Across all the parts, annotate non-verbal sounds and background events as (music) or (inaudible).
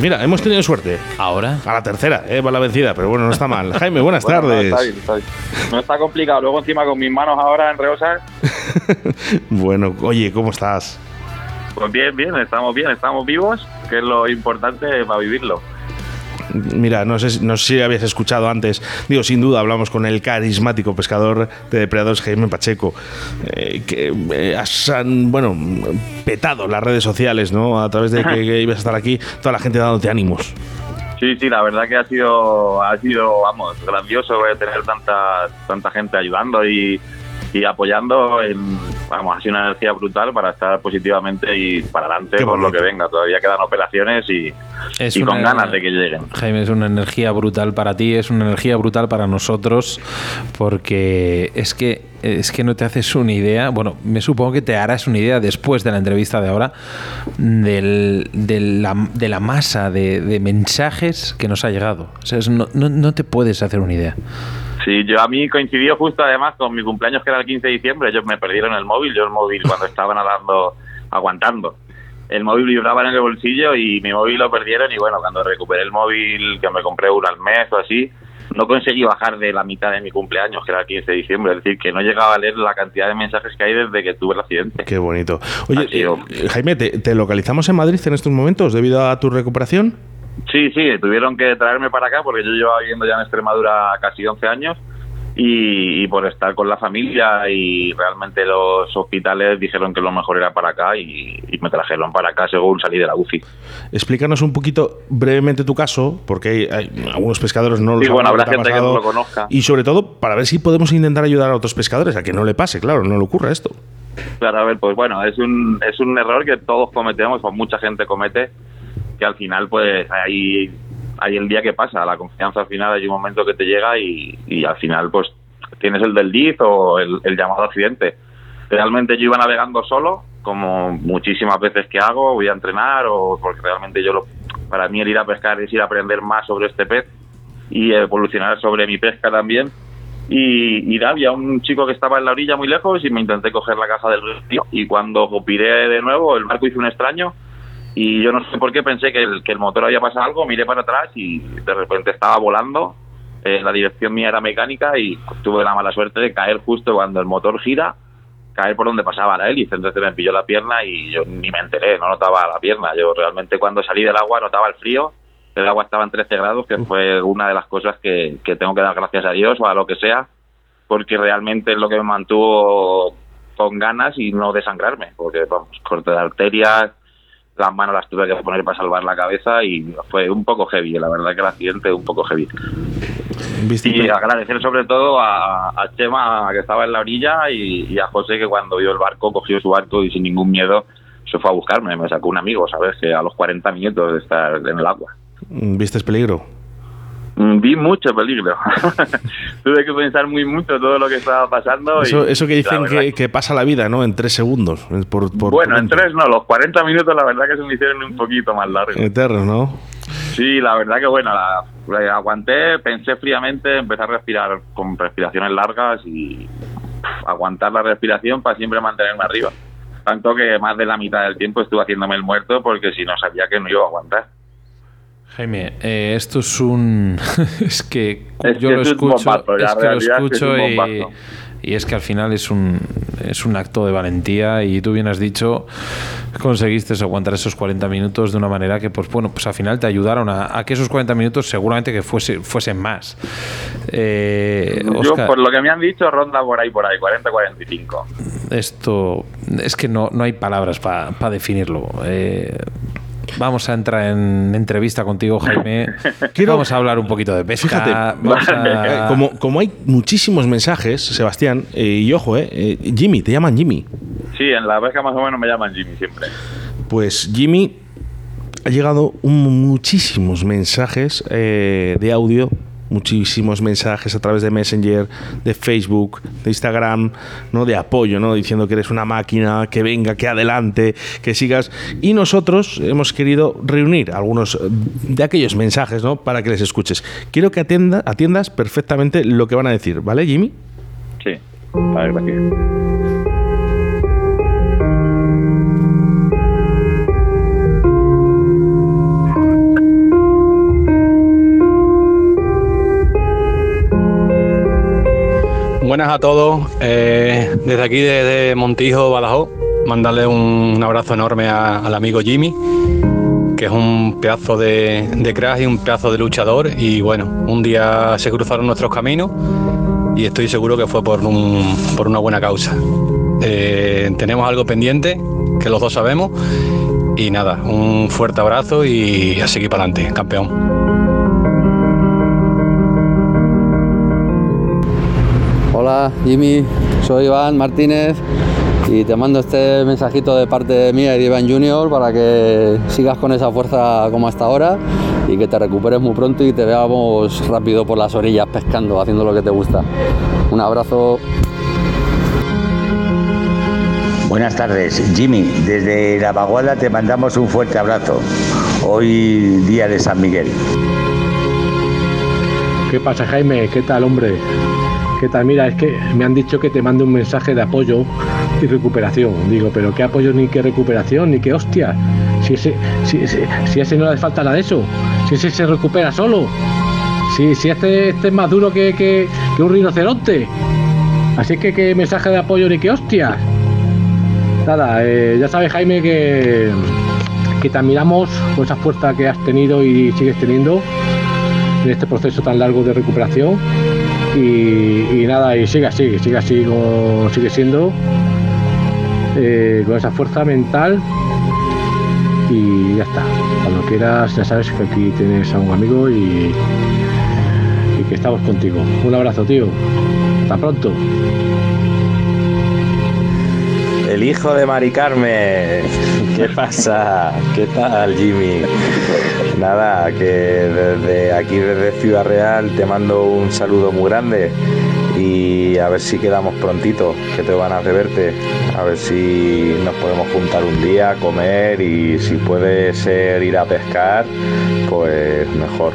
Mira, hemos tenido suerte. Ahora. A la tercera, eh, va la vencida, pero bueno, no está mal. Jaime, buenas tardes. No está, bien, está bien. no está complicado. Luego encima con mis manos ahora en reosas. (laughs) bueno, oye, ¿cómo estás? Pues bien, bien, estamos bien, estamos vivos, que es lo importante para vivirlo. Mira, no sé, no sé si habías escuchado antes, digo, sin duda hablamos con el carismático pescador de depredadores Jaime Pacheco, eh, que eh, has, han, bueno, petado las redes sociales, ¿no? A través de que, (laughs) que ibas a estar aquí, toda la gente dándote ánimos. Sí, sí, la verdad que ha sido, ha sido, vamos, grandioso eh, tener tanta, tanta gente ayudando y, y apoyando, en, vamos, ha sido una energía brutal para estar positivamente y para adelante por lo que venga. Todavía quedan operaciones y, Es y con ganas de que lleguen. Jaime, es una energía brutal para ti, es una energía brutal para nosotros, porque es que es que no te haces una idea, bueno, me supongo que te harás una idea después de la entrevista de ahora, del- de, la, de la masa de, de mensajes que nos ha llegado. O sea, es- no, no- no te puedes hacer una idea. Sí, yo a mí coincidió justo además con mi cumpleaños que era el 15 de diciembre, ellos me perdieron el móvil, yo el móvil cuando estaba nadando, aguantando. El móvil vibraba en el bolsillo y mi móvil lo perdieron y bueno, cuando recuperé el móvil, que me compré uno al mes o así, no conseguí bajar de la mitad de mi cumpleaños, que era el 15 de diciembre, es decir, que no llegaba a leer la cantidad de mensajes que hay desde que tuve el accidente. Qué bonito. Oye, eh, Jaime, ¿te, te localizamos en Madrid en estos momentos debido a tu recuperación? Sí, sí, tuvieron que traerme para acá porque yo llevaba viviendo ya en Extremadura casi 11 años y, y por estar con la familia y realmente los hospitales dijeron que lo mejor era para acá y, y me trajeron para acá según salí de la UCI. Explícanos un poquito brevemente tu caso, porque hay, hay- algunos pescadores no lo Sí, saben bueno, habrá te ha gente que no lo conozca. Y sobre todo, para ver si podemos intentar ayudar a otros pescadores a que no le pase, claro, no le ocurra esto. Claro, a ver, pues bueno, es un, es un error que todos cometemos, o mucha gente comete, que al final pues hay, hay el día que pasa, la confianza al final hay un momento que te llega y, y al final pues tienes el del DIF o el, el llamado accidente. Realmente yo iba navegando solo, como muchísimas veces que hago, voy a entrenar o porque realmente yo lo, para mí el ir a pescar es ir a aprender más sobre este pez y evolucionar sobre mi pesca también. Y, y había un chico que estaba en la orilla muy lejos y me intenté coger la caja del río y cuando piré de nuevo el barco hizo un extraño y yo no sé por qué pensé que el, que el motor había pasado algo, miré para atrás y de repente estaba volando, eh, la dirección mía era mecánica y tuve la mala suerte de caer justo cuando el motor gira, caer por donde pasaba la hélice, entonces me pilló la pierna y yo ni me enteré, no notaba la pierna, yo realmente cuando salí del agua notaba el frío, el agua estaba en 13 grados, que fue una de las cosas que, que tengo que dar gracias a Dios o a lo que sea, porque realmente es lo que me mantuvo con ganas y no desangrarme, porque vamos, corte de arterias, las manos las tuve que poner para salvar la cabeza y fue un poco heavy, la verdad que el accidente un poco heavy. Y agradecer sobre todo a, a Chema que estaba en la orilla y, y a José que cuando vio el barco cogió su barco y sin ningún miedo se fue a buscarme, me sacó un amigo, ¿sabes? Que a los 40 minutos de estar en el agua. ¿Vistes peligro? Mm, Vi mucho peligro. (laughs) Tuve que pensar muy mucho todo lo que estaba pasando. y Eso, que dicen que, que pasa la vida, ¿no? En tres segundos. eh, Por, por bueno, en tres no, los 40 minutos la verdad que se me hicieron un poquito más largos. Eterno, ¿no? Sí, la verdad que bueno, la, la aguanté, pensé fríamente, empecé a respirar con respiraciones largas y pff, aguantar la respiración para siempre mantenerme arriba. Tanto que más de la mitad del tiempo estuve haciéndome el muerto porque si no sabía que no iba a aguantar. Jaime, eh, esto es un... (laughs) es que Es yo que lo es escucho, bombazo, la es que lo realidad es que es escucho y, bombazo. y es que al final es un, es un acto de valentía y tú bien has dicho, conseguiste aguantar esos 40 minutos de una manera que, pues bueno, pues al final te ayudaron a, a que esos 40 minutos seguramente que fuese, fuesen más. Eh, Yo, Óscar, por lo que me han dicho, ronda por ahí, por ahí, 40-45. esto es que no, no hay palabras para definirlo. Eh, vamos a entrar en entrevista contigo, Jaime. (laughs) Quiero- Vamos a hablar un poquito de pesca. Fíjate, vamos Eh, a- como, como hay muchísimos mensajes, Sebastián, eh, y ojo, eh, eh, Jimmy, te llaman Jimmy. Sí, en la pesca más o menos me llaman Jimmy siempre. Pues Jimmy, ha llegado un- muchísimos mensajes eh, de audio, muchísimos mensajes a través de Messenger, de Facebook, de Instagram, ¿no? de apoyo, ¿no? diciendo que eres una máquina, que venga, que adelante, que sigas. Y nosotros hemos querido reunir algunos de aquellos mensajes ¿no? para que les escuches. Quiero que atienda- atiendas perfectamente lo que van a decir, ¿vale, Jimmy? Sí. Ver, gracias. Buenas a todos. Eh, desde aquí, desde Montijo, Badajoz, mandarle un, abrazo enorme al amigo Jimmy, que es un pedazo de, de crack y un pedazo de luchador. Y bueno, un día se cruzaron nuestros caminos y estoy seguro que fue por, un, por una buena causa. Eh, tenemos algo pendiente, que los dos sabemos. Y nada, un fuerte abrazo y a seguir para adelante, campeón. Hola Jimmy, soy Iván Martínez y te mando este mensajito de parte mía y de Iván Junior para que sigas con esa fuerza como hasta ahora y que te recuperes muy pronto y te veamos rápido por las orillas pescando, haciendo lo que te gusta. Un abrazo. Buenas tardes, Jimmy. Desde La Baguala te mandamos un fuerte abrazo. Hoy día de San Miguel. ¿Qué pasa, Jaime? ¿Qué tal, hombre? ¿Qué tal? Mira, es que me han dicho que te mande un mensaje de apoyo y recuperación. Digo, pero ¿qué apoyo ni qué recuperación? Ni qué hostia. Si ese, si, si, ese no le falta nada de eso. Si ese se recupera solo. Si, si este, este es más duro que, que, un rinoceronte. Así que qué mensaje de apoyo ni qué hostias. Nada, eh, ya sabes Jaime que, que te admiramos con esa fuerza que has tenido y sigues teniendo en este proceso tan largo de recuperación y, nada, y sigue así, sigue así como sigue siendo, eh, con esa fuerza mental y ya está. Cuando quieras, ya sabes que aquí tienes a un amigo y, y que estamos contigo. Un abrazo, tío. Hasta pronto. El hijo de Mari Carmen. ¿Qué pasa? ¿Qué tal, Jimmy? Nada, que desde aquí, desde Ciudad Real, te mando un saludo muy grande y a ver si quedamos prontito, que te van a reverte. A ver si nos podemos juntar un día, comer y si puede ser ir a pescar, pues mejor.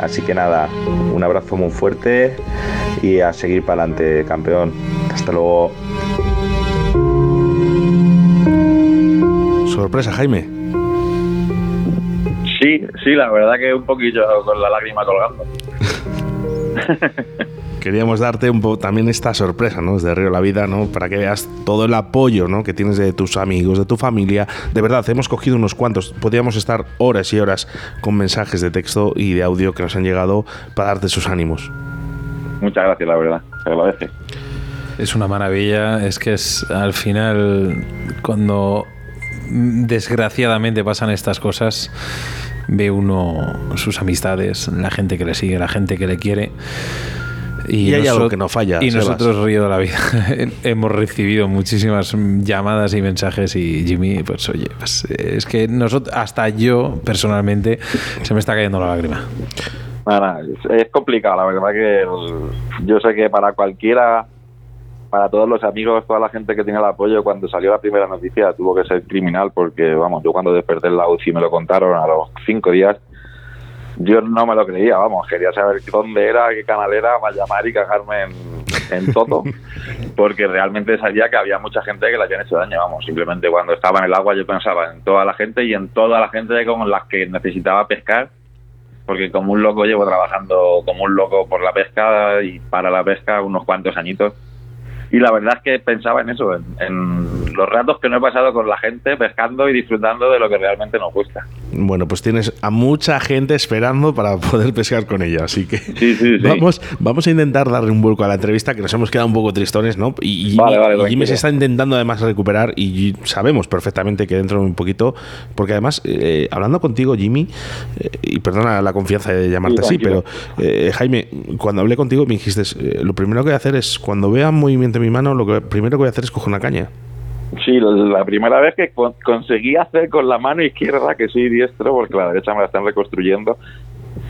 Así que nada, un abrazo muy fuerte y a seguir para adelante, campeón. Hasta luego. sorpresa, Jaime. Sí, sí, la verdad que un poquillo con la lágrima colgando. (laughs) Queríamos darte un poco también esta sorpresa, ¿no? Desde Río La Vida, ¿no? Para que veas todo el apoyo, ¿no? Que tienes de tus amigos, de tu familia. De verdad, hemos cogido unos cuantos. Podríamos estar horas y horas con mensajes de texto y de audio que nos han llegado para darte sus ánimos. Muchas gracias, la verdad. Se agradece. Es una maravilla. Es que es al final cuando desgraciadamente pasan estas cosas, ve uno sus amistades, la gente que le sigue, la gente que le quiere. Y, hay algo que no falla. Y nosotros, Río de la Vida, (laughs) hemos recibido muchísimas llamadas y mensajes y Jimmy, pues oye, pues, es que nosotros, hasta yo personalmente se me está cayendo la lágrima. es complicado, la verdad que yo sé que para cualquiera para todos los amigos, toda la gente que tiene el apoyo, cuando salió la primera noticia tuvo que ser criminal porque, vamos, yo cuando desperté en la UCI me lo contaron a los cinco días, yo no me lo creía, vamos, quería saber dónde era, qué canal era, para llamar y cagarme en, todo, (laughs) porque realmente sabía que había mucha gente que le habían hecho daño, vamos, simplemente cuando estaba en el agua yo pensaba en toda la gente y en toda la gente con las que necesitaba pescar, porque como un loco llevo trabajando como un loco por la pesca y para la pesca unos cuantos añitos y la verdad es que pensaba en eso, en, los ratos que no he pasado con la gente pescando y disfrutando de lo que realmente nos gusta. Bueno, pues tienes a mucha gente esperando para (laughs) poder pescar con ella, así que vamos, vamos a intentar darle un vuelco a la entrevista, que nos hemos quedado un poco tristones, ¿no? Y, Jimmy, se está intentando además recuperar y sabemos perfectamente que dentro de un poquito, porque además, eh, hablando contigo, Jimmy, eh, y perdona la confianza de llamarte así, pero eh, Jaime, cuando hablé contigo me dijiste, lo primero que voy a hacer es, cuando vea movimiento mi mano, lo que primero que voy a hacer es coger una caña. Sí, la primera vez que conseguí hacer con la mano izquierda, que soy diestro, porque la derecha me la están reconstruyendo,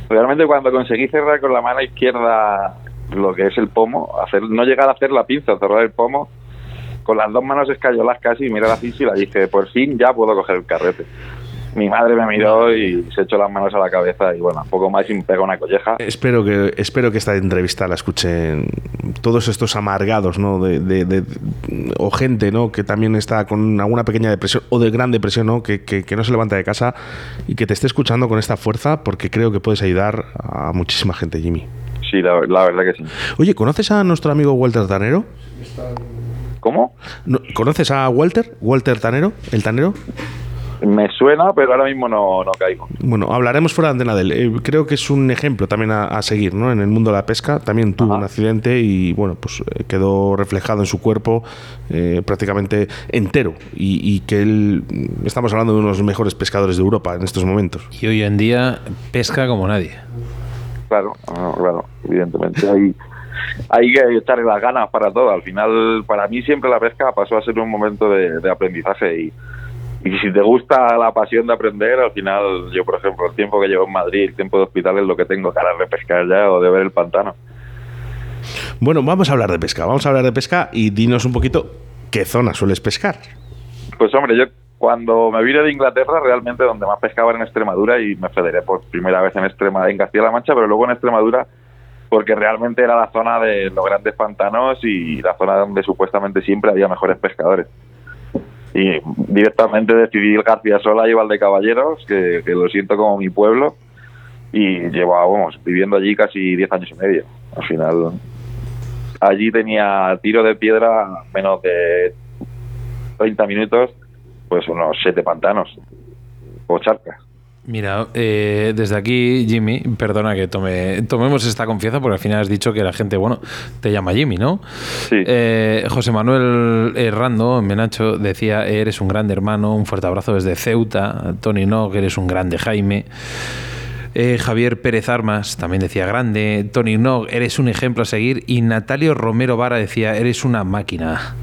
realmente cuando conseguí cerrar con la mano izquierda lo que es el pomo, hacer no llegar a hacer la pinza, cerrar el pomo, con las dos manos escayolas casi, mirar así y la dije, por fin ya puedo coger el carrete mi madre me miró y se echó las manos a la cabeza y bueno, un poco más y me pegó una colleja. Espero que, espero que esta entrevista la escuchen todos estos amargados, ¿no? De, o gente, ¿no? Que también está con alguna pequeña depresión o de gran depresión, ¿no? Que, que, no se levanta de casa y que te esté escuchando con esta fuerza porque creo que puedes ayudar a muchísima gente, Jimmy. Sí, la, la verdad que sí. Oye, ¿conoces a nuestro amigo Walter Tanero? ¿Cómo? No, ¿Conoces a Walter? ¿Walter Tanero? ¿El Tanero? Me suena, pero ahora mismo no, no caigo. Bueno, hablaremos fuera de antena de él. Eh, creo que es un ejemplo también a, a seguir, ¿no? En el mundo de la pesca. También tuvo Ajá. un accidente y, bueno, pues eh, quedó reflejado en su cuerpo eh, prácticamente entero. Y, y que él, mm, estamos hablando de uno de los mejores pescadores de Europa en estos momentos. Y hoy en día pesca como nadie. Claro, no, claro, evidentemente. Hay, hay que echarle las ganas para todo. Al final, para mí siempre la pesca pasó a ser un momento de, de aprendizaje y, y si te gusta la pasión de aprender, al final, yo por ejemplo, el tiempo que llevo en Madrid, el tiempo de hospital es lo que tengo ganas de pescar ya o de ver el pantano. Bueno, vamos a hablar de pesca. Vamos a hablar de pesca y dinos un poquito qué zona sueles pescar. Pues hombre, yo cuando me vine de Inglaterra, realmente donde más pescaba era en Extremadura y me federé por primera vez en Extrema, en Castilla-La Mancha, pero luego en Extremadura porque realmente era la zona de los grandes pantanos y la zona donde supuestamente siempre había mejores pescadores. Y directamente decidí ir García Sola y Valdecaballeros, que, que lo siento como mi pueblo, y llevo, vamos, viviendo allí casi 10 años y medio. Al final, allí tenía tiro de piedra menos de 30 minutos, pues unos 7 pantanos o charcas. Mira, eh, desde aquí, Jimmy, perdona que tome, tomemos esta confianza porque al final has dicho que la gente, bueno, te llama Jimmy, ¿no? Sí. Eh, José Manuel Errando, Menacho, decía, eres un grande hermano, un fuerte abrazo desde Ceuta. Tony Nog, eres un grande Jaime. Eh, Javier Pérez Armas también decía grande. Tony Nog, eres un ejemplo a seguir. Y Natalio Romero Vara decía, eres una máquina.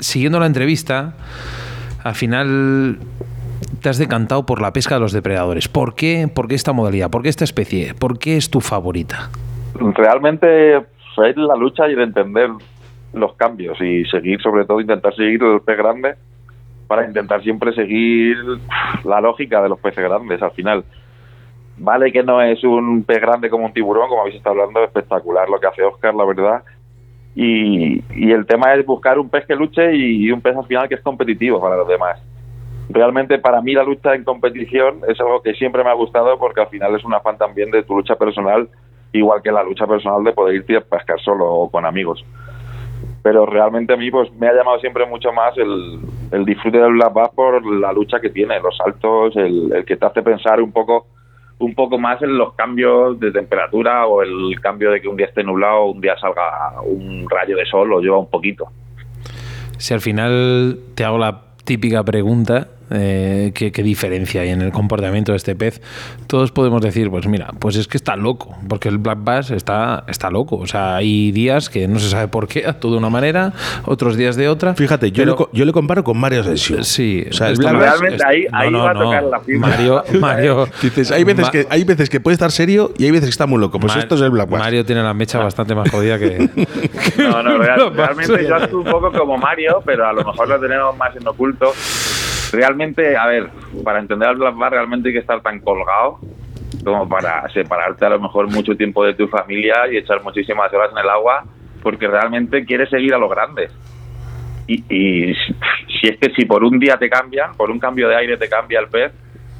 Siguiendo la entrevista, al final te has decantado por la pesca de los depredadores. ¿Por qué? ¿Por qué esta modalidad? ¿Por qué esta especie? ¿Por qué es tu favorita? realmente pues, es la lucha y de entender los cambios y seguir, sobre todo, intentar seguir el pez grande para intentar siempre seguir la lógica de los peces grandes al final. Vale que no es un pez grande como un tiburón, como habéis estado hablando, espectacular lo que hace Oscar, la verdad. Y, y el tema es buscar un pez que luche y un pez al final que es competitivo para los demás. Realmente para mí la lucha en competición es algo que siempre me ha gustado porque al final es un afán también de tu lucha personal, igual que la lucha personal de poder irte a pescar solo o con amigos. Pero realmente a mí pues me ha llamado siempre mucho más el, disfrute del black bass por la lucha que tiene, los saltos, el, el que te hace pensar un poco un poco más en los cambios de temperatura o el cambio de que un día esté nublado o un día salga un rayo de sol o lleva un poquito. Si al final te hago la típica pregunta, eh, ¿qué, qué diferencia hay en el comportamiento de este pez? Todos podemos decir, pues mira, pues es que está loco, porque el black bass está, está loco. O sea, hay días que no se sabe por qué, (laughs) actúa de una manera, otros días de otra. Fíjate, yo, pero- le, co- yo le comparo con Mario Asensio. Sí, O sea, el esto Black no Bass- Realmente ahí, ahí va a tocar la fibra. Mario, (laughs) Mario, Dices, hay veces, Ma- que, hay veces que puede estar serio y hay veces que está muy loco. Pues Ma- esto es el Black Bass. Mario tiene la mecha bastante más jodida que. (laughs) No, no, real- realmente yo actúo un poco como Mario, pero a lo mejor lo tenemos más en oculto. Realmente, a ver, para entender al Black Bar realmente hay que estar tan colgado como para separarte a lo mejor mucho tiempo de tu familia y echar muchísimas horas en el agua porque realmente quieres seguir a los grandes. Y, y si que si por un día te cambian, por un cambio de aire te cambia el pez,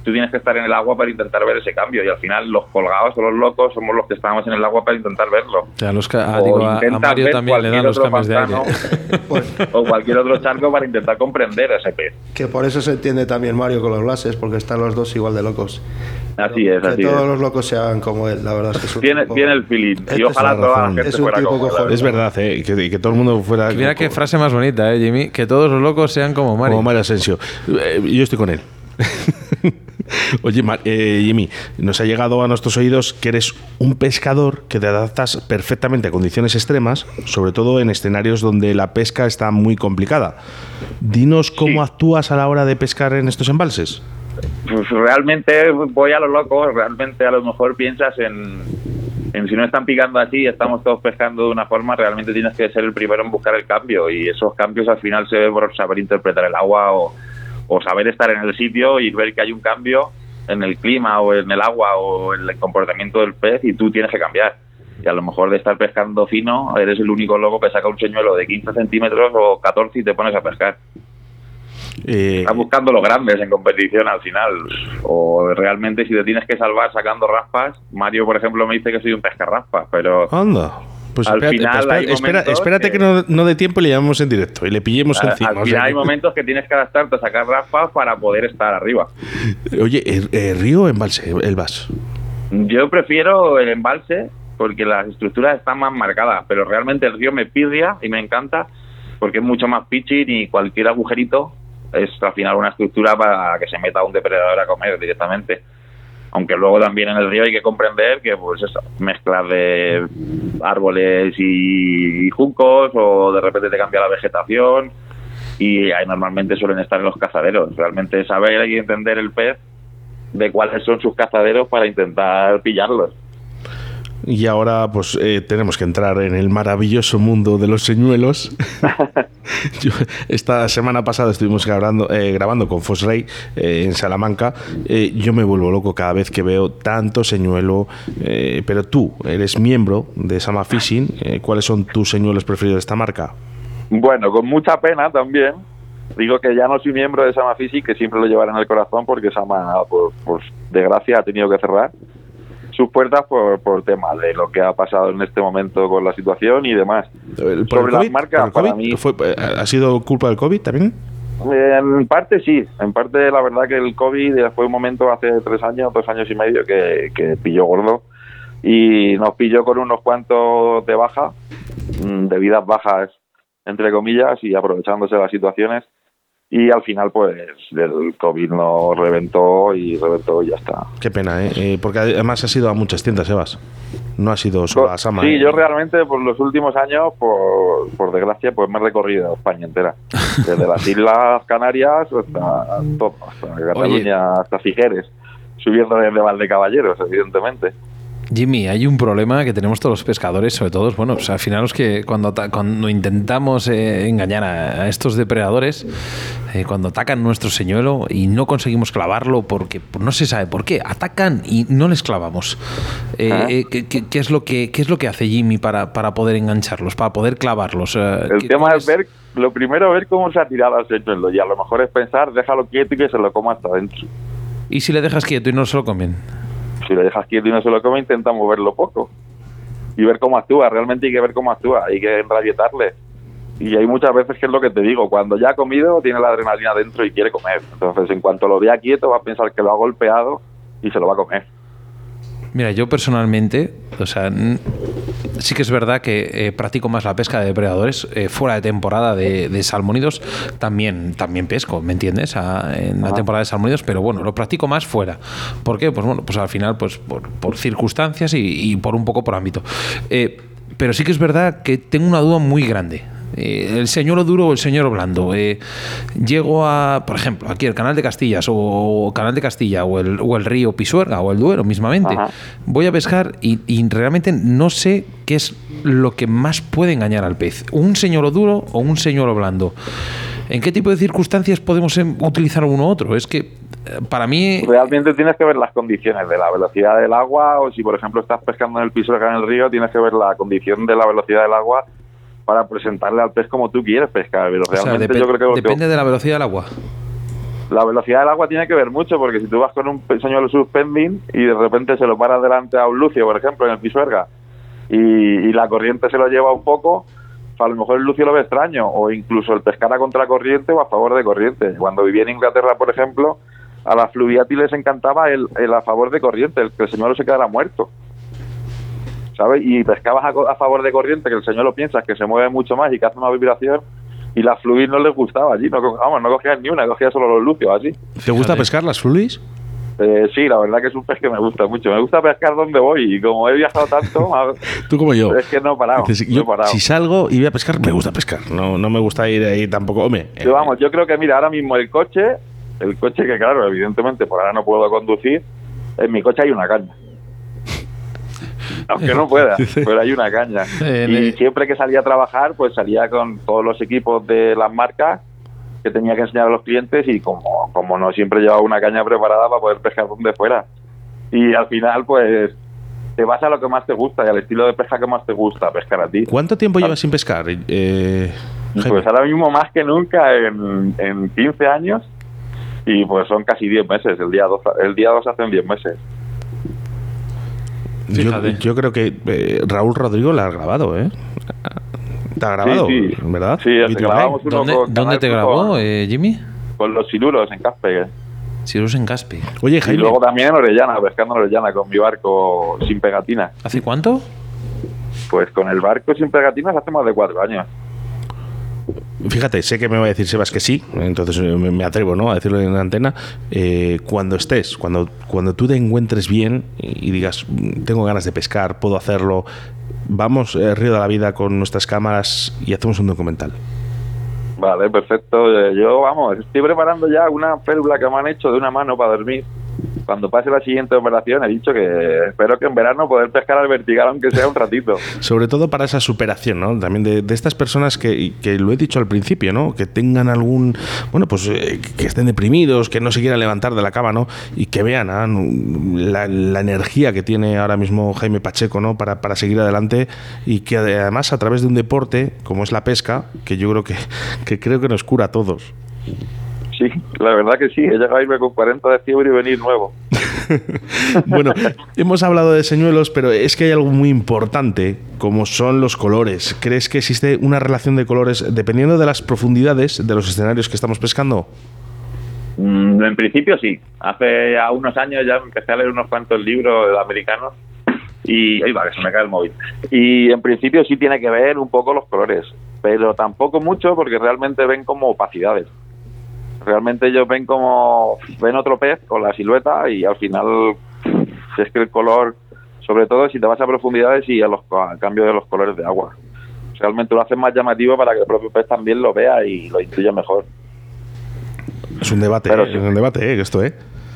tú tienes que estar en el agua para intentar ver ese cambio y al final los colgados o los locos somos los que estamos en el agua para intentar verlo. O sea, los ca- ah, O digo, a, a Mario también le dan cualquier los otro cambios de aire. pantano. (laughs) o cualquier otro charco para intentar comprender a ese pez. Que por eso se entiende también Mario con los blases, porque están los dos igual de locos. Así es, que así todos es. los locos sean como él, la verdad es que es un Tiene, tipo- tiene el feeling. Este Y ojalá toda la gente Es un fuera tipo como él. Es verdad, ¿eh? Y que, y que todo el mundo fuera. Mira qué frase más bonita, ¿eh, Jimmy? Que todos los locos sean como Mario. Como Mario Asensio. Eh, yo estoy con él. (laughs) (laughs) Oye, eh, Jimmy, nos ha llegado a nuestros oídos que eres un pescador que te adaptas perfectamente a condiciones extremas, sobre todo en escenarios donde la pesca está muy complicada. Dinos cómo Sí. actúas a la hora de pescar en estos embalses. Pues realmente voy a lo loco, realmente a lo mejor piensas en, en si no están picando así, estamos todos pescando de una forma, realmente tienes que ser el primero en buscar el cambio y esos cambios al final se ven por saber interpretar el agua o, o saber estar en el sitio y ver que hay un cambio en el clima o en el agua o en el comportamiento del pez y tú tienes que cambiar. Y a lo mejor de estar pescando fino, eres el único loco que saca un señuelo de 15 centímetros o 14 y te pones a pescar. Eh, Estás buscando los grandes en competición al final. O realmente si te tienes que salvar sacando raspas, Mario, por ejemplo, me dice que soy un pescarraspas, pero Anda. Pues Al espérate, final espérate que, que- no, no dé tiempo y le llamamos en directo y le pillemos al, encima. al o sea final hay que- momentos que tienes que adaptarte a sacar raspas para poder estar arriba. Oye, eh, eh, Río o Embalse, el vas. Yo prefiero el embalse porque las estructuras están más marcadas, pero realmente el río me pirria y me encanta porque es mucho más pitching y cualquier agujerito es al final una estructura para que se meta un depredador a comer directamente. Aunque luego también en el río hay que comprender que pues eso, mezclas de árboles y, juncos o de repente te cambia la vegetación y ahí normalmente suelen estar en los cazaderos. Realmente saber y entender el pez de cuáles son sus cazaderos para intentar pillarlos. Y ahora pues eh, tenemos que entrar en el maravilloso mundo de los señuelos. (laughs) Yo, esta semana pasada estuvimos grabando, eh, grabando con Fosrey eh, en Salamanca. Eh, yo me vuelvo loco cada vez que veo tanto señuelo. eh, pero tú eres miembro de Sama Fishing. eh, ¿Cuáles son tus señuelos preferidos de esta marca? Bueno, con mucha pena también. Digo que ya no soy miembro de Sama Fishing, que siempre lo llevaré en el corazón porque Sama, por, por desgracia, ha tenido que cerrar sus puertas por, por tema de lo que ha pasado en este momento con la situación y demás. ¿Por Sobre el las marcas, ¿Por el para mí, ¿Fue- eh, ¿Ha sido culpa del COVID también? En parte sí, en parte la verdad que el COVID fue un momento hace tres años, dos años y medio que, que pilló gordo y nos pilló con unos cuantos de baja, mm, de vidas bajas entre comillas y aprovechándose las situaciones y al final pues el COVID nos reventó y reventó y ya está. Qué pena, ¿eh? Eh, porque además ha sido a muchas tiendas, Sebas. No ha sido solo a Sama. Sí, ¿eh? yo realmente por los últimos años, por, por desgracia, pues me he recorrido España entera. (laughs) Desde las Islas Canarias hasta todo, hasta Cataluña, hasta Figueres, subiendo desde Valdecaballeros, evidentemente. Jimmy, hay un problema que tenemos todos los pescadores, sobre todo, bueno, pues al final los que cuando, cuando intentamos eh, engañar a, a estos depredadores, eh, cuando atacan nuestro señuelo y no conseguimos clavarlo porque no se sabe por qué, atacan y no les clavamos. Eh, ¿qué, qué- qué es lo que, ¿Qué es lo que hace Jimmy para, para poder engancharlos, para poder clavarlos? El ¿qué- tema es ver, lo primero ver cómo se ha tirado al señuelo y a lo mejor es pensar, déjalo quieto y que se lo coma hasta adentro. Y si le dejas quieto y no se lo comen. Si lo dejas quieto y no se lo come, intenta moverlo poco y ver cómo actúa. Realmente hay que ver cómo actúa, hay que enrabietarle. Y hay muchas veces que es lo que te digo, cuando ya ha comido tiene la adrenalina dentro y quiere comer. Entonces, en cuanto lo vea quieto, va a pensar que lo ha golpeado y se lo va a comer. Mira, yo personalmente, o sea, sí que es verdad que eh, practico más la pesca de depredadores eh, fuera de temporada de, de salmónidos. También, también pesco, ¿me entiendes? A- en la temporada de salmónidos, pero bueno, lo practico más fuera. ¿Por qué? Pues bueno, pues al final, pues por, por circunstancias y, y por un poco por ámbito. Eh, pero sí que es verdad que tengo una duda muy grande. Eh, el señuelo duro o el señuelo blando. Eh, llego a, por ejemplo, aquí el canal de Castillas o, o canal de Castilla o el, o el río Pisuerga o el Duero mismamente. Ajá. Voy a pescar y, y realmente no sé qué es lo que más puede engañar al pez. Un señuelo duro o un señuelo blando. ¿En qué tipo de circunstancias podemos em, utilizar uno u otro? Es que eh, para mí Realmente tienes que ver las condiciones de la velocidad del agua o si, por ejemplo, estás pescando en el piso acá en el río, tienes que ver la condición de la velocidad del agua para presentarle al pez como tú quieres pescar. Pero o realmente yo creo que depende de la velocidad del agua. La velocidad del agua tiene que ver mucho, porque si tú vas con un señuelo suspending y de repente se lo paras delante a un lucio, por ejemplo, en el pisuerga, y, y la corriente se lo lleva un poco, a lo mejor el lucio lo ve extraño, o incluso el pescar a contracorriente o a favor de corriente. Cuando vivía en Inglaterra, por ejemplo, a las fluviati les encantaba el, el a favor de corriente, el que el señuelo se quedara muerto. ¿Sabes? Y pescabas a, co- a favor de corriente, que el señuelo piensa que se mueve mucho más y que hace una vibración, y las fluvis no les gustaba allí, no, vamos, no cogían ni una, cogían solo los lucios así. ¿Te gusta pescar las flulis? Eh, sí, la verdad que es un pez que me gusta mucho. Me gusta pescar donde voy y como he viajado tanto, (laughs) Tú como yo. es que no he parado. Dices, no parado. si salgo y voy a pescar, me gusta pescar. No, no me gusta ir ahí tampoco. Hombre, eh, Yo, vamos, yo creo que mira, ahora mismo el coche, el coche que claro, evidentemente por ahora no puedo conducir, en mi coche hay una caña. Aunque no pueda, (laughs) pero hay una caña. Y siempre que salía a trabajar, pues salía con todos los equipos de las marcas que tenía que enseñar a los clientes y como, como no siempre llevaba una caña preparada para poder pescar donde fuera. Y al final, pues te vas a lo que más te gusta y al estilo de pesca que más te gusta pescar a ti. ¿Cuánto tiempo llevas sin pescar? Eh? Pues ahora mismo más que nunca en, en 15 años y pues son casi 10 meses. El día 2, el día 2 hacen 10 meses. Yo, Fíjate. yo creo que eh, Raúl Rodrigo la ha grabado, ¿eh? ¿Te ha grabado? Sí, sí. ¿Verdad? Sí, grabamos uno ¿Dónde, con dónde Canal te grabó, con- eh, Jimmy? Con los siluros en Caspe. Sirus en Caspi. Oye, Y Jaime, luego también en Orellana, pescando en Orellana con mi barco sin pegatina. ¿Hace cuánto? Pues con el barco sin pegatinas hace más de cuatro años. Fíjate, sé que me va a decir Sebas que sí, entonces eh, me, atrevo ¿no? a decirlo en la antena. Eh, cuando estés, cuando, cuando tú te encuentres bien y, digas, "Mm, tengo ganas de pescar, puedo hacerlo, vamos eh, Río de la Vida con nuestras cámaras y hacemos un documental. Vale, perfecto. Yo, vamos, estoy preparando ya una férula que me han hecho de una mano para dormir. Cuando pase la siguiente operación, he dicho que espero que en verano poder pescar al vertical, aunque sea un ratito. (laughs) Sobre todo para esa superación, ¿no? También de, de estas personas que, que lo he dicho al principio, ¿no? Que tengan algún, bueno, pues eh, que estén deprimidos, que no se quieran levantar de la cama, ¿no? Y que vean ¿ah? la, la energía que tiene ahora mismo Jaime Pacheco, ¿no? Para, para seguir adelante y que además a través de un deporte como es la pesca, que yo creo que, (laughs) que creo que nos cura a todos. Sí, la verdad que sí. He llegado a irme con 40 de fiebre y venir nuevo. (laughs) Bueno, hemos hablado de señuelos, pero es que hay algo muy importante, como son los colores. ¿Crees que existe una relación de colores dependiendo de las profundidades de los escenarios que estamos pescando? Mm, en principio sí. Hace ya unos años ya empecé a leer unos cuantos libros americanos y ahí va, que se me cae el móvil. Y en principio sí tiene que ver un poco los colores, pero tampoco mucho porque realmente ven como opacidades. Realmente ellos ven como ven otro pez con la silueta y al final es que el color, sobre todo si te vas a profundidades y a los a cambio de los colores de agua. Realmente lo hacen más llamativo para que el propio pez también lo vea y lo intuya mejor. Es un debate, Pero ¿eh? es un debate, ¿eh? esto, ¿eh?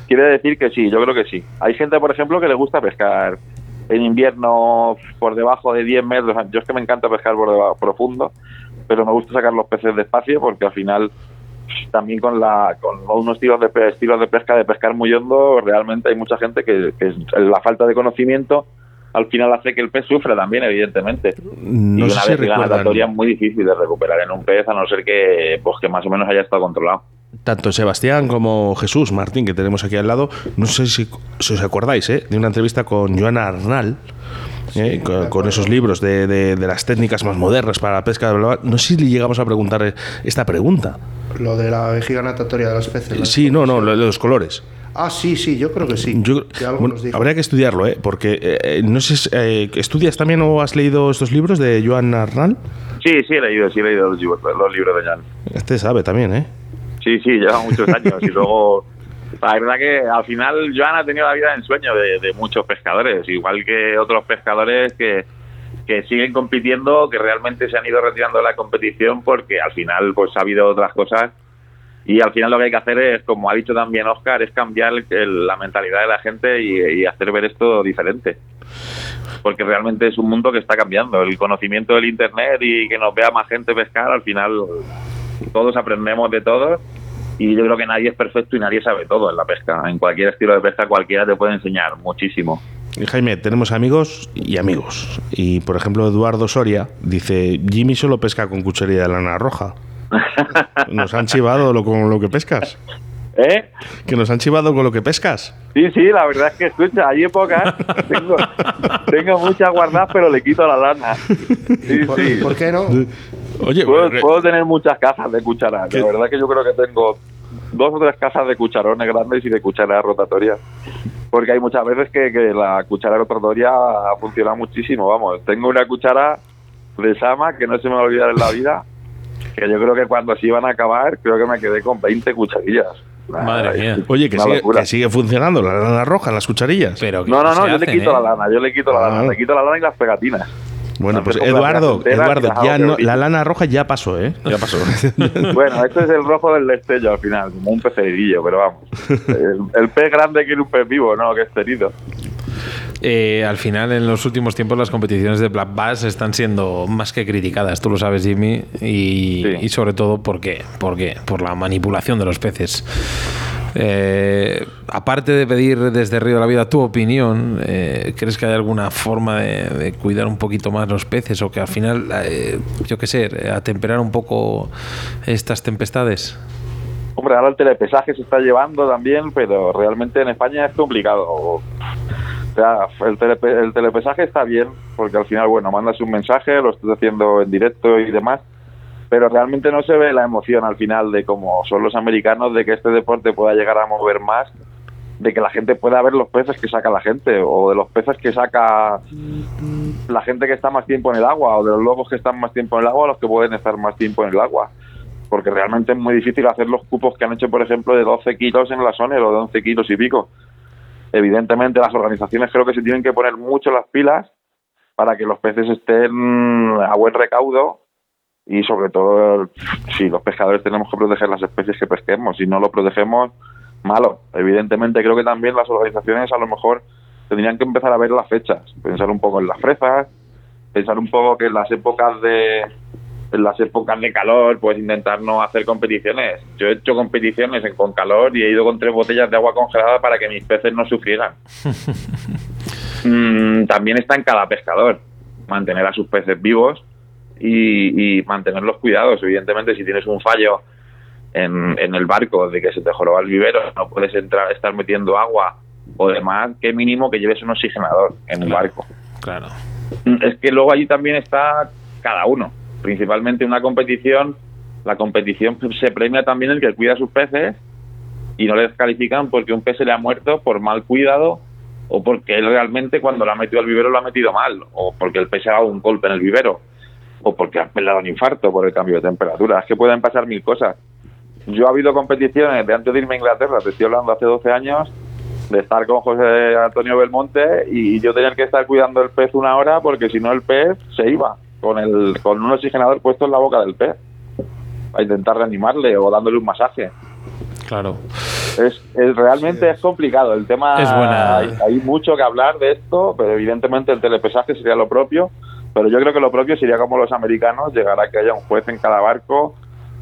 Quiere decir que sí, yo creo que sí. Hay gente, por ejemplo, que le gusta pescar en invierno por debajo de 10 metros. Yo es que me encanta pescar por debajo profundo, pero me gusta sacar los peces despacio porque al final también con la con unos estilos de pe- estilos de pesca de pescar muy hondo realmente hay mucha gente que, que la falta de conocimiento al final hace que el pez sufra también evidentemente No y sé una si vez la natatoria es muy difícil de recuperar en un pez a no ser que pues que más o menos haya estado controlado tanto Sebastián como Jesús Martín, que tenemos aquí al lado. No sé si, si os acordáis, ¿eh? De una entrevista con Joana Arnal. ¿eh? Con, con esos libros de, de- de las técnicas más modernas para la pesca. bla, bla, bla. No sé si le llegamos a preguntar esta pregunta. Lo de la vejiga natatoria de los peces. Sí, no, no, lo de los colores. Ah, sí, sí, yo creo que sí. Yo- Que bueno, habría que estudiarlo, ¿eh? porque eh, eh, no sé, si, eh, ¿estudias también o has leído estos libros de Joan Arnal? sí sí he leído sí he leído los, libros- los libros de Jan Este sabe también, ¿eh? Sí, sí, lleva muchos años y luego la verdad que al final Joan ha tenido la vida de ensueño de, de muchos pescadores, igual que otros pescadores que, que siguen compitiendo, que realmente se han ido retirando de la competición porque al final pues ha habido otras cosas y al final lo que hay que hacer es, como ha dicho también Oscar, es cambiar el- la mentalidad de la gente y, y hacer ver esto diferente. Porque realmente es un mundo que está cambiando. El conocimiento del Internet y que nos vea más gente pescar, al final todos aprendemos de todos y yo creo que nadie es perfecto y nadie sabe todo en la pesca. En cualquier estilo de pesca cualquiera te puede enseñar muchísimo. Jaime, tenemos amigos y amigos. Y por ejemplo, Eduardo Soria dice: Jimmy solo pesca con cuchilla de lana roja. (laughs) Nos han chivado lo, con lo que pescas. ¿Eh? Que nos han chivado con lo que pescas. Sí, sí, la verdad es que escucha, hay épocas, tengo, tengo muchas guardadas, pero le quito la lana. Sí, ¿Por, sí. por qué no? Oye, Puedo, re- puedo tener muchas cajas de cucharas. ¿Qué? La verdad que yo creo que tengo dos o tres cajas de cucharones grandes y de cucharadas rotatorias. Porque hay muchas veces que, que la cuchara rotatoria funciona muchísimo. Vamos, tengo una cuchara de Sama que no se me va a olvidar en la vida. Que yo creo que cuando se iban a acabar, creo que me quedé con 20 cucharillas. Madre Ay, mía. Oye, que sigue, locura. que sigue funcionando la lana roja las cucharillas. Pero ¿qué No, no, no, yo le quito eh? la lana, yo le quito la Ah. lana, le quito la lana y las pegatinas. Bueno, pues Eduardo, Eduardo, ya no, la lana roja ya pasó, ¿eh? (laughs) Ya pasó. (laughs) Bueno, este es el rojo del destello al final, como un pecerillo, pero vamos. El, el pez grande quiere un pez vivo, no, que es herido. Eh, al final, en los últimos tiempos, las competiciones de Black Bass están siendo más que criticadas, tú lo sabes, Jimmy, y, Sí. y sobre todo ¿por qué? ¿Por qué? Por la manipulación de los peces. Eh, aparte de pedir desde Río de la Vida tu opinión, eh, ¿crees que hay alguna forma de, cuidar un poquito más los peces o que al final, eh, yo qué sé, atemperar un poco estas tempestades? Hombre, ahora el telepesaje se está llevando también, pero realmente en España es complicado. O sea, el, el telepesaje está bien, porque al final, bueno, mandas un mensaje, lo estás haciendo en directo y demás, pero realmente no se ve la emoción al final de cómo son los americanos, de que este deporte pueda llegar a mover más, de que la gente pueda ver los peces que saca la gente, o de los peces que saca la gente que está más tiempo en el agua, o de los lobos que están más tiempo en el agua, o los que pueden estar más tiempo en el agua porque realmente es muy difícil hacer los cupos que han hecho, por ejemplo, de 12 kilos en la Soner o de 11 kilos y pico. Evidentemente, las organizaciones creo que se tienen que poner mucho las pilas para que los peces estén a buen recaudo y, sobre todo, si los pescadores tenemos que proteger las especies que pesquemos. Si no lo protegemos, malo. Evidentemente, creo que también las organizaciones a lo mejor tendrían que empezar a ver las fechas, pensar un poco en las fresas, pensar un poco que en las épocas de en las épocas de calor, pues intentar no hacer competiciones. Yo he hecho competiciones en- con calor y he ido con tres botellas de agua congelada para que mis peces no sufrieran. (laughs) Mm, también está en cada pescador mantener a sus peces vivos y, y mantenerlos cuidados. Evidentemente, si tienes un fallo en, en el barco de que se te joroba el vivero, no puedes entrar, estar metiendo agua o demás, qué mínimo que lleves un oxigenador en el barco. Claro. Es que luego allí también está cada uno. Principalmente una competición, la competición se premia también el que cuida a sus peces y no les califican porque un pez se le ha muerto por mal cuidado o porque él realmente cuando lo ha metido al vivero lo ha metido mal o porque el pez se ha dado un golpe en el vivero o porque ha dado un infarto por el cambio de temperatura. Es que pueden pasar mil cosas. Yo ha habido competiciones de antes de irme a Inglaterra, te estoy hablando hace 12 años, de estar con José Antonio Belmonte y yo tener que estar cuidando el pez una hora porque si no el pez se iba con el con un oxigenador puesto en la boca del pez a intentar reanimarle o dándole un masaje. Claro. Es, es- realmente es complicado el tema. Es buena. Hay, hay mucho que hablar de esto, pero evidentemente el telepesaje sería lo propio. Pero yo creo que lo propio sería como los americanos, llegar a que haya un juez en cada barco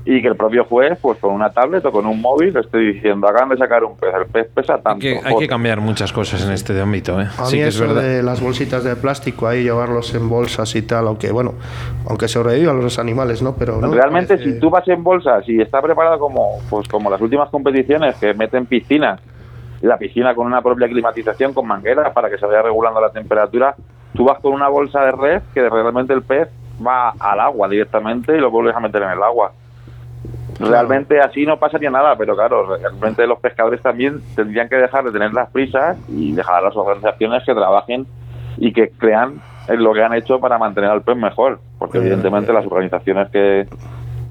y que el propio juez, pues con una tablet o con un móvil, esté diciendo, acaban de sacar un pez, el pez pesa tanto. Que hay que cambiar muchas cosas en este ámbito, ¿eh? A Sí mí que es eso verdad. de las bolsitas de plástico ahí, llevarlos en bolsas y tal, aunque bueno, aunque sobrevivan los animales, ¿no? Pero no, Realmente, parece- si tú vas en bolsas y está preparado como, pues como las últimas competiciones que meten piscinas, y la piscina con una propia climatización con mangueras para que se vaya regulando la temperatura, tú vas con una bolsa de red que realmente el pez va al agua directamente y lo vuelves a meter en el agua. Realmente así no pasaría nada, pero claro, realmente los pescadores también tendrían que dejar de tener las prisas y dejar a las organizaciones que trabajen y que crean en lo que han hecho para mantener al pez mejor, porque evidentemente las organizaciones que,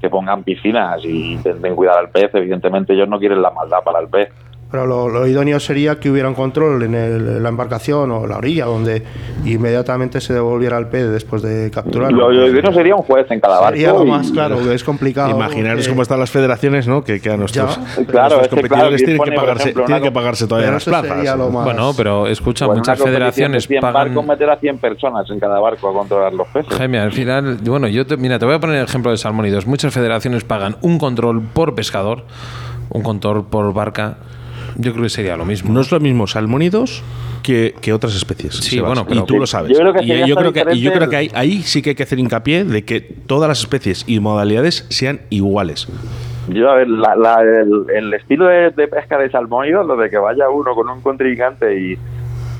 que pongan piscinas y intenten cuidar al pez, evidentemente ellos no quieren la maldad para el pez. Pero lo, lo idóneo sería que hubiera un control en, el- en la embarcación o la orilla, donde inmediatamente se devolviera el pez después de capturarlo. Lo, lo idóneo sería un juez en cada barco. Sería lo y- más claro, es complicado. Imaginaros que- cómo están las federaciones, ¿no? Que, que a nuestros, Ya. Claro, nuestros que, competidores claro, tienen, que pone, pagarse, ejemplo, tienen una que pagarse todavía las plazas. sería lo más- Bueno, pero escucha, Pues muchas federaciones 100 pagan... barcos meter a 100 personas en cada barco a controlar los peces. Jaime, al final, bueno, yo te, mira, te voy a poner el ejemplo de salmónidos. Muchas federaciones pagan un control por pescador, un control por barca. Yo creo que sería lo mismo. No es lo mismo salmónidos que, que otras especies. Sí, Sebas, bueno, pero- y tú lo sabes. Yo creo que y yo creo que, y yo diferente creo que ahí, ahí sí que hay que hacer hincapié de que todas las especies y modalidades sean iguales. Yo, a ver, la- la- el, el estilo de, de pesca de salmónidos, lo de que vaya uno con un contrincante y,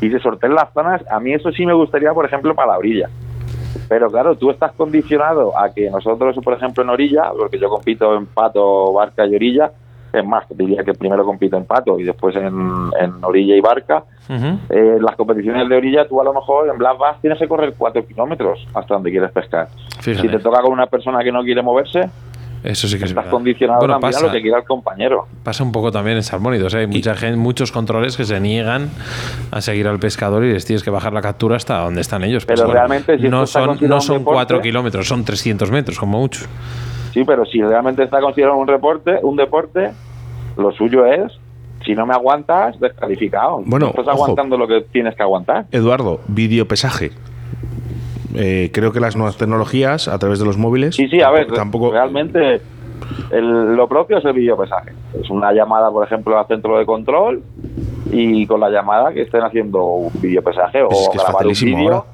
y se sorteen las zonas, a mí eso sí me gustaría, por ejemplo, para la orilla. Pero claro, tú estás condicionado a que nosotros, por ejemplo, en orilla, porque yo compito en pato, barca y orilla, es más, diría que primero compito en pato y después en, en orilla y barca. Eh, las competiciones de orilla, tú a lo mejor en Black Bass tienes que correr cuatro kilómetros hasta donde quieres pescar. Fíjate. Si te toca con una persona que no quiere moverse, Eso sí que es estás verdad. condicionado Bueno, también pasa, a lo que quiera el compañero. pasa un poco también en salmónidos. ¿eh? Hay mucha gente, muchos controles que se niegan a seguir al pescador y les tienes que bajar la captura hasta donde están ellos. Pero Pues, realmente, si no son, no son deporte- cuatro kilómetros, son 300 metros como mucho. Sí, pero si realmente está considerado un reporte, un deporte, lo suyo es, si no me aguantas, descalificado. Bueno, no estás ojo. aguantando lo que tienes que aguantar. Eduardo, videopesaje. Eh, creo que las nuevas tecnologías a través de los móviles Sí, sí, a ver, tampoco realmente El- lo propio es el videopesaje. Es una llamada, por ejemplo, al centro de control y con la llamada que estén haciendo un videopesaje o Es que es grabar un facilísimo vídeo.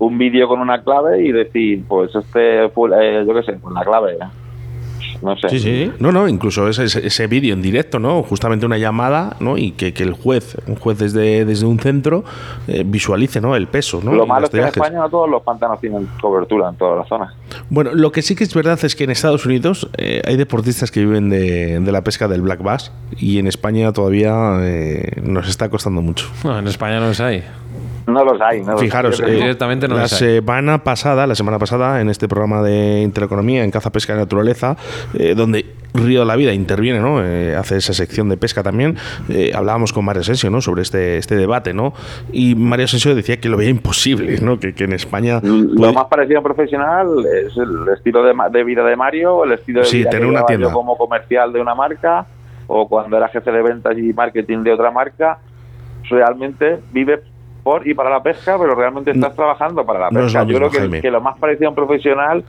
Un vídeo con una clave y decir, pues este, fue, eh, yo qué sé, con la clave. No sé. Sí, sí. No, no, incluso ese, ese, ese vídeo en directo, ¿no? Justamente una llamada, ¿no? Y que, que el juez, un juez desde, desde un centro, eh, visualice, ¿no? El peso, ¿no? Lo Y malo es que en. España no todos los pantanos tienen cobertura en todas las zonas. Bueno, lo que sí que es verdad es que en Estados Unidos eh, hay deportistas que viven de, de la pesca del black bass y en España todavía eh, nos está costando mucho. No, en España no los hay. No los hay, no los Fijaros, hay. eh, Directamente no la los hay. semana pasada, la semana pasada, en este programa de Intereconomía, en Caza, Pesca y Naturaleza, eh, donde Río de la Vida interviene, ¿no? Eh, hace esa sección de pesca también, eh, hablábamos con Mario Asensio, ¿no? Sobre este, este debate, ¿no? Y Mario Asensio decía que lo veía imposible, ¿no? Que, que en España... Lo puede- más parecido a un profesional es el estilo de, de vida de Mario, el estilo de Sí, vida tener que una tienda. yo como comercial de una marca o cuando era jefe de ventas y marketing de otra marca. Realmente vive por y para la pesca, pero realmente estás trabajando para la no es pesca. yo creo que, que lo más parecido a un profesional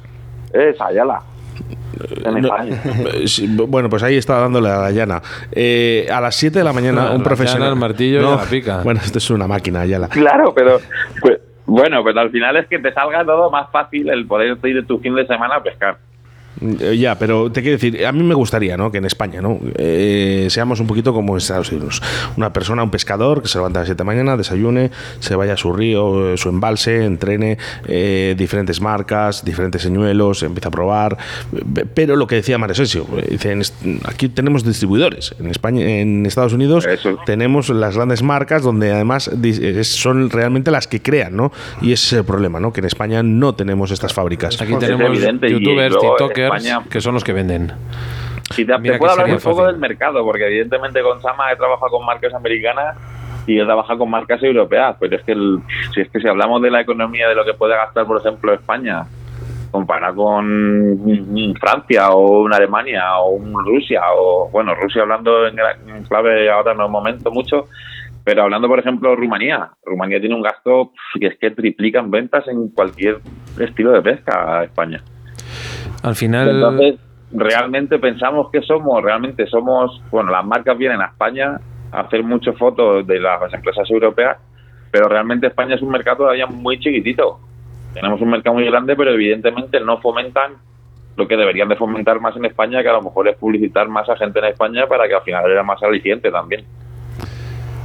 es Ayala. En No, (laughs) sí, bueno, pues ahí estaba dándole a la llana. Eh, a las 7 de la mañana, La un llana, profesional. el martillo y a la pica. (laughs) Bueno, esto es una máquina, Ayala. Claro, pero pues, bueno, pues al final es que te salga todo más fácil el poder ir tu fin de semana a pescar. Eh, Ya, pero te quiero decir, a mí me gustaría, ¿no? Que en España, ¿no? Eh, seamos un poquito como en Estados Unidos. Una persona, un pescador que se levanta a las 7 de la mañana, desayune, se vaya a su río, eh, su embalse, entrene eh, diferentes marcas, diferentes señuelos, empieza a probar. Pero lo que decía Mario Sensio, eh, dice, en est- aquí tenemos distribuidores. En España, en Estados Unidos tenemos las grandes marcas donde además es- son realmente las que crean, ¿no? Y ese es el problema, ¿no? Que en España no tenemos estas fábricas. Aquí tenemos youtubers, tiktokers, que son los que venden. Y te, te puedo hablar un poco del mercado, porque evidentemente con Sama he trabajado con marcas americanas y he trabajado con marcas europeas. Pero es que el- si es que si hablamos de la economía de lo que puede gastar, por ejemplo, España, comparado con Francia o una Alemania o un Rusia, o bueno, Rusia hablando en, clave ahora no es momento mucho, pero hablando, por ejemplo, Rumanía. Rumanía tiene un gasto que es que triplican ventas en cualquier estilo de pesca a España. Al final, Entonces, realmente pensamos que somos, realmente somos, bueno, las marcas vienen a España a hacer muchas fotos de las empresas europeas, pero realmente España es un mercado todavía muy chiquitito. Tenemos un mercado muy grande, pero evidentemente no fomentan lo que deberían de fomentar más en España, que a lo mejor es publicitar más a gente en España para que al final era más aliciente también.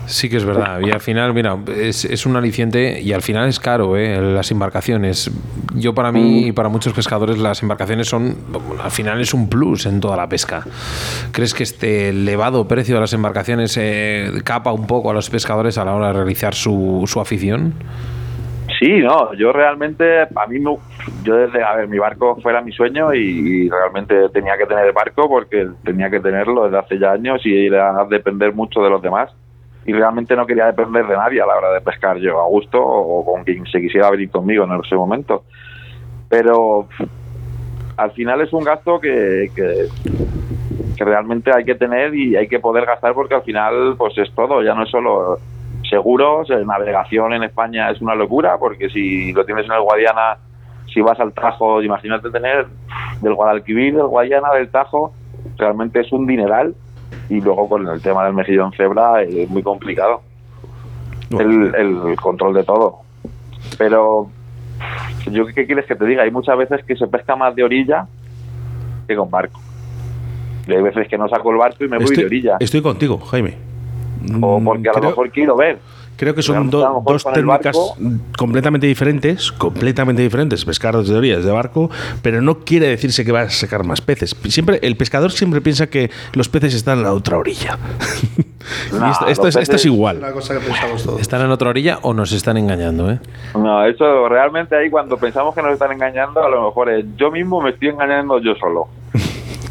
Sí que es verdad. Y al final, mira, es, es un aliciente y al final es caro, ¿eh? Las embarcaciones. Yo para mí y para muchos pescadores las embarcaciones son, al final es un plus en toda la pesca. ¿Crees que este elevado precio de las embarcaciones eh, capa un poco a los pescadores a la hora de realizar su, su afición? Sí, no, yo realmente, a mí, me- yo desde, a ver, mi barco fuera mi sueño y, realmente tenía que tener barco porque tenía que tenerlo desde hace ya años y era depender mucho de los demás. Y realmente no quería depender de nadie a la hora de pescar yo a gusto o con quien se quisiera venir conmigo en ese momento. Pero al final es un gasto que, que, que realmente hay que tener y hay que poder gastar porque al final pues es todo, ya no es solo seguros, eh, navegación en España es una locura porque si lo tienes en el Guadiana, si vas al Tajo, imagínate tener del Guadalquivir, del Guadiana, del Tajo, realmente es un dineral y luego con el tema del mejillón cebra es muy complicado el, el control de todo. Pero yo qué quieres que te diga, hay muchas veces que se pesca más de orilla que con barco. Y hay veces que no saco el barco y me voy de orilla. estoy contigo, Jaime. O Mm, porque a lo mejor quiero ver. Creo que son do- dos técnicas completamente diferentes, completamente diferentes, pescar desde orillas de barco, pero no quiere decirse que va a sacar más peces. Siempre el pescador siempre piensa que los peces están en la otra orilla. (laughs) y esto, esto es, esto es igual. Una cosa que pensamos todos. ¿Están en otra orilla o nos están engañando? ¿eh? No, eso realmente ahí cuando pensamos que nos están engañando, a lo mejor es yo mismo me estoy engañando yo solo.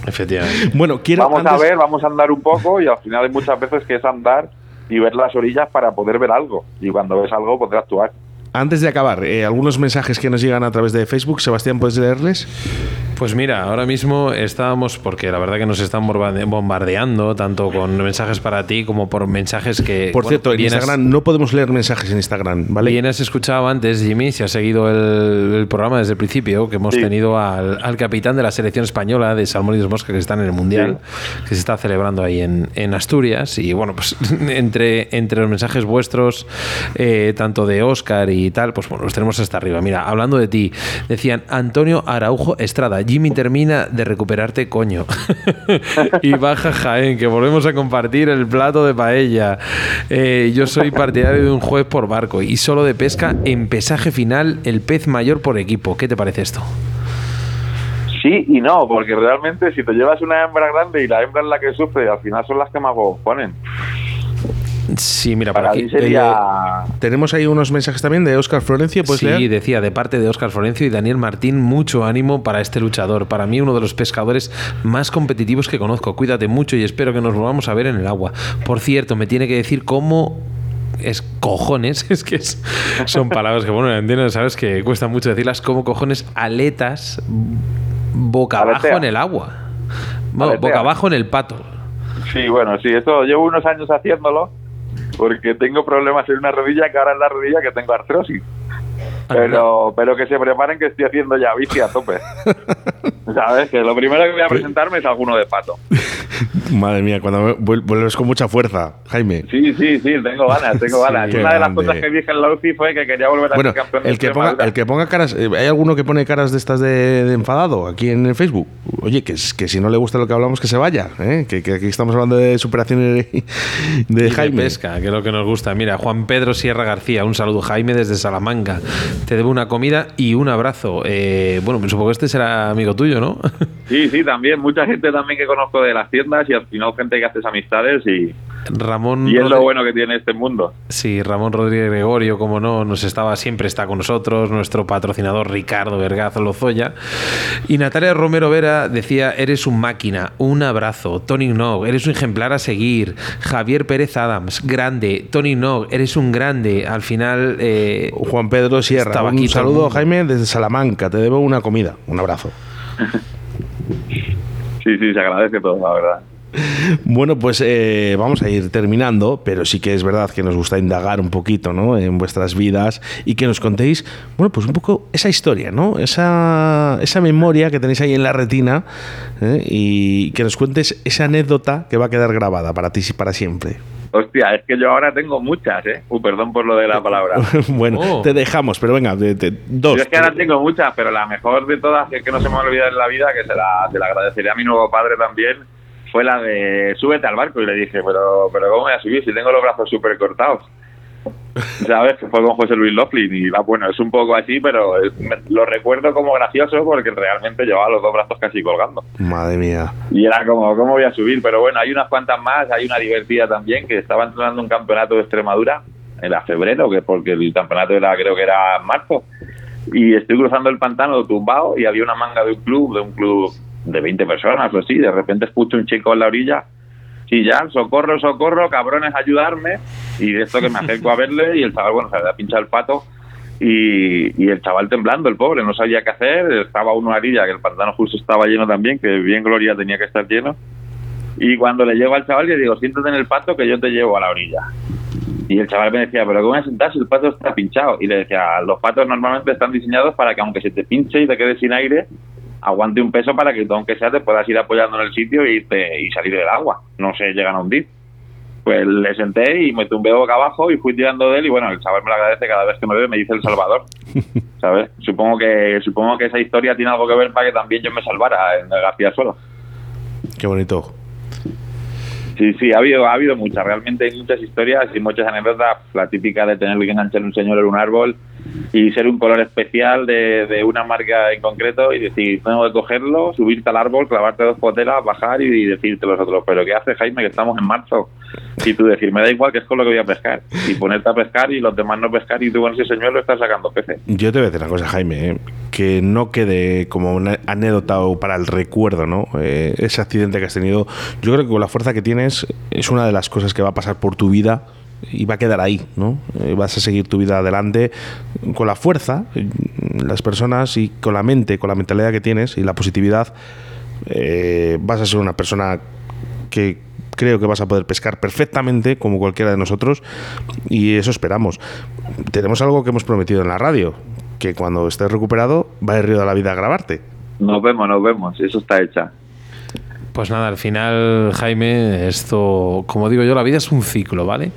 Efectivamente. Bueno, quiero vamos a ver, vamos a andar un poco y al final hay muchas veces que es andar y ver las orillas para poder ver algo. Y cuando ves algo, poder actuar. Antes de acabar, eh, algunos mensajes que nos llegan a través de Facebook. Sebastián, ¿puedes leerles? Pues mira, ahora mismo estábamos, porque la verdad que nos están bombardea- bombardeando, tanto con mensajes para ti como por mensajes que... Por bueno, cierto, en has- Instagram no podemos leer mensajes en Instagram, ¿vale? Bien has escuchado antes, Jimmy, si has seguido el, el programa desde el principio, que hemos Sí. tenido al, al capitán de la selección española de Salmón y dos Mosca, que están en el Mundial, que se está celebrando ahí en, en Asturias. Y bueno, pues (laughs) entre, entre los mensajes vuestros, eh, tanto de Oscar y tal, pues bueno, los tenemos hasta arriba. Mira, hablando de ti, decían Antonio Araujo Estrada, Jimmy termina de recuperarte, coño. (laughs) y baja Jaén, que volvemos a compartir el plato de paella. Eh, yo soy partidario de un juez por barco y solo de pesca en pesaje final el pez mayor por equipo. ¿Qué te parece esto? Sí y no, porque realmente si te llevas una hembra grande y la hembra es la que sufre, al final son las que más ponen. Sí, mira, Para por aquí. mí sería... Tenemos ahí unos mensajes también de Óscar Florencio, ¿puedes Sí, leer? decía de parte de Óscar Florencio y Daniel Martín, mucho ánimo para este luchador. Para mí, uno de los pescadores más competitivos que conozco. Cuídate mucho y espero que nos volvamos a ver en el agua. Por cierto, me tiene que decir cómo es cojones, (laughs) es que es- son palabras que, bueno, entiendo, sabes que cuesta mucho decirlas, como cojones aletas boca abajo en el agua. Bueno, boca abajo en el pato. Sí, bueno, sí, eso llevo unos años haciéndolo porque tengo problemas en una rodilla que ahora es la rodilla que tengo artrosis. Pero, pero que se preparen que estoy haciendo ya bici a tope. (laughs) ¿Sabes? Que lo primero que voy a presentarme es alguno de pato. (laughs) Madre mía, cuando vuel- vuelves con mucha fuerza, Jaime. Sí, sí, sí, tengo ganas, tengo (laughs) Sí, ganas. qué Una de las grande. cosas que dije en la UCI fue que quería volver a Bueno, ser campeón el que, ponga, el que ponga caras, eh, ¿hay alguno que pone caras de estas de, de enfadado aquí en el Facebook? Oye, que, es- que si no le gusta lo que hablamos, que se vaya, ¿eh? que, que aquí estamos hablando de superación de, de Y de Jaime. pesca, que es lo que nos gusta. Mira, Juan Pedro Sierra García, un saludo Jaime desde Salamanca. Te debo una comida y un abrazo. Eh, bueno, me supongo que este será amigo tuyo, ¿no? Sí, sí, también. Mucha gente también que conozco de las tiendas y al final gente que haces amistades y, Ramón y es lo bueno que tiene este mundo. Sí, Ramón Rodríguez Gregorio, como no, nos estaba, siempre está con nosotros, nuestro patrocinador Ricardo Vergaz Lozoya. Y Natalia Romero Vera decía, eres un máquina, un abrazo. Tony Nog, eres un ejemplar a seguir. Javier Pérez Adams, grande. Tony Nog, eres un grande. Al final... eh, Juan Pedro Sierra, Estaba un aquí saludo. Jaime, desde Salamanca. Te debo una comida. Un abrazo. (laughs) Sí, sí, se agradece todo, la verdad. Bueno, pues eh, vamos a ir terminando, pero sí que es verdad que nos gusta indagar un poquito ¿no? en vuestras vidas y que nos contéis, bueno, pues un poco esa historia, ¿no? Esa, esa memoria que tenéis ahí en la retina ¿eh? y que nos cuentes esa anécdota que va a quedar grabada para ti y para siempre. Hostia, es que yo ahora tengo muchas, ¿eh? Uh, perdón por lo de la palabra. (laughs) bueno, Oh. te dejamos, pero venga, de- de- dos. Yo es que ahora tengo muchas, pero la mejor de todas, que es que no se me va a olvidar en la vida, que se la, se la agradecería a mi nuevo padre también, fue la de súbete al barco. Y le dije, pero, pero ¿cómo voy a subir si tengo los brazos súper cortados? ¿Sabes? Que fue con José Luis Laughlin y va, bueno, es un poco así, pero es- me- lo recuerdo como gracioso porque realmente llevaba los dos brazos casi colgando. Madre mía. Y era como, ¿cómo voy a subir? Pero bueno, hay unas cuantas más, hay una divertida también, que estaba entrenando un campeonato de Extremadura, era febrero, que porque el campeonato era, creo que era marzo, y estoy cruzando el pantano tumbado y había una manga de un club, de un club de 20 personas o así, de repente escucho un chico en la orilla, ya, socorro, socorro, cabrones, ayudarme, y de esto que me acerco a verle y el chaval, bueno, se había pinchado el pato, y, el chaval temblando, el pobre, no sabía qué hacer, estaba a una orilla, que el pantano justo estaba lleno también, que bien Gloria tenía que estar lleno. Y cuando le llego al chaval le digo, siéntate en el pato que yo te llevo a la orilla. Y el chaval me decía, pero ¿cómo voy a sentar si el pato está pinchado? Y le decía, los patos normalmente están diseñados para que aunque se te pinche y te quedes sin aire, aguante un peso para que tú, aunque sea, te puedas ir apoyando en el sitio y salir del agua. No se llegan a hundir. Pues le senté y me tumbé boca abajo y fui tirando de él y bueno, el chaval me lo agradece cada vez que me ve, me dice El Salvador. (laughs) ¿Sabes? Supongo que supongo que esa historia tiene algo que ver para que también yo me salvara en el García Suelo. Qué bonito. Sí, sí, ha habido, ha habido muchas, realmente hay muchas historias y muchas anécdotas. La típica de tener que enganchar un señor en un árbol y ser un color especial de, de una marca en concreto y decir, tengo que cogerlo, subirte al árbol, clavarte dos potelas, bajar y, decirte los otros, pero ¿qué haces, Jaime, que estamos en marzo? Y tú decir, me da igual que es con lo que voy a pescar. Y ponerte a pescar y los demás no pescar y tú con ese señuelo estás sacando peces. Yo te voy a decir una cosa, Jaime, ¿eh? Que no quede como una anécdota o para el recuerdo, ¿no? Eh, ese accidente que has tenido. Yo creo que con la fuerza que tienes es una de las cosas que va a pasar por tu vida y va a quedar ahí, ¿no? Eh, vas a seguir tu vida adelante con la fuerza, las personas y con la mente, con la mentalidad que tienes y la positividad, eh, vas a ser una persona que creo que vas a poder pescar perfectamente como cualquiera de nosotros y eso esperamos. Tenemos algo que hemos prometido en la radio, que cuando estés recuperado va el río de la vida a grabarte. Nos vemos, nos vemos, eso está hecha. Pues nada, al final, Jaime, esto, como digo yo, la vida es un ciclo, ¿vale?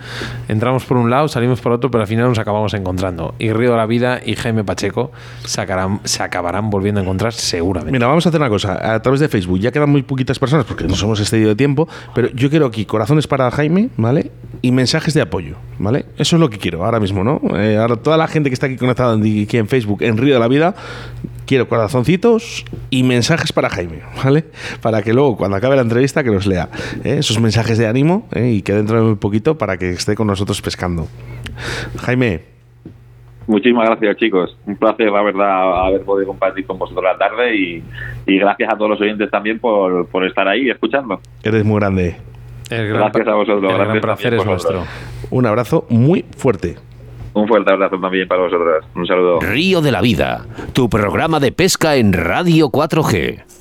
Entramos por un lado, salimos por otro, pero al final nos acabamos encontrando. Y Río de la Vida y Jaime Pacheco sacarán, se acabarán volviendo a encontrar seguramente. Mira, vamos a hacer una cosa. A través de Facebook ya quedan muy poquitas personas porque nos hemos excedido de tiempo, pero yo quiero aquí corazones para Jaime, ¿vale? Y mensajes de apoyo, ¿vale? Eso es lo que quiero ahora mismo, ¿no? Eh, ahora toda la gente que está aquí conectada aquí en Facebook, en Río de la Vida, quiero corazoncitos y mensajes para Jaime, ¿vale? Para que luego, cuando acabe la entrevista, que los lea. ¿eh? Esos mensajes de ánimo ¿eh? y que dentro de muy poquito para que esté con nosotros pescando. Jaime. Muchísimas gracias, chicos. Un placer, la verdad, haber podido compartir con vosotros la tarde y, y gracias a todos los oyentes también por, por estar ahí escuchando. Eres muy grande. Gracias a vosotros. El gracias gran placer es nuestro. Un abrazo muy fuerte. Un fuerte abrazo también para vosotros. Un saludo. Río de la Vida, tu programa de pesca en Radio 4G.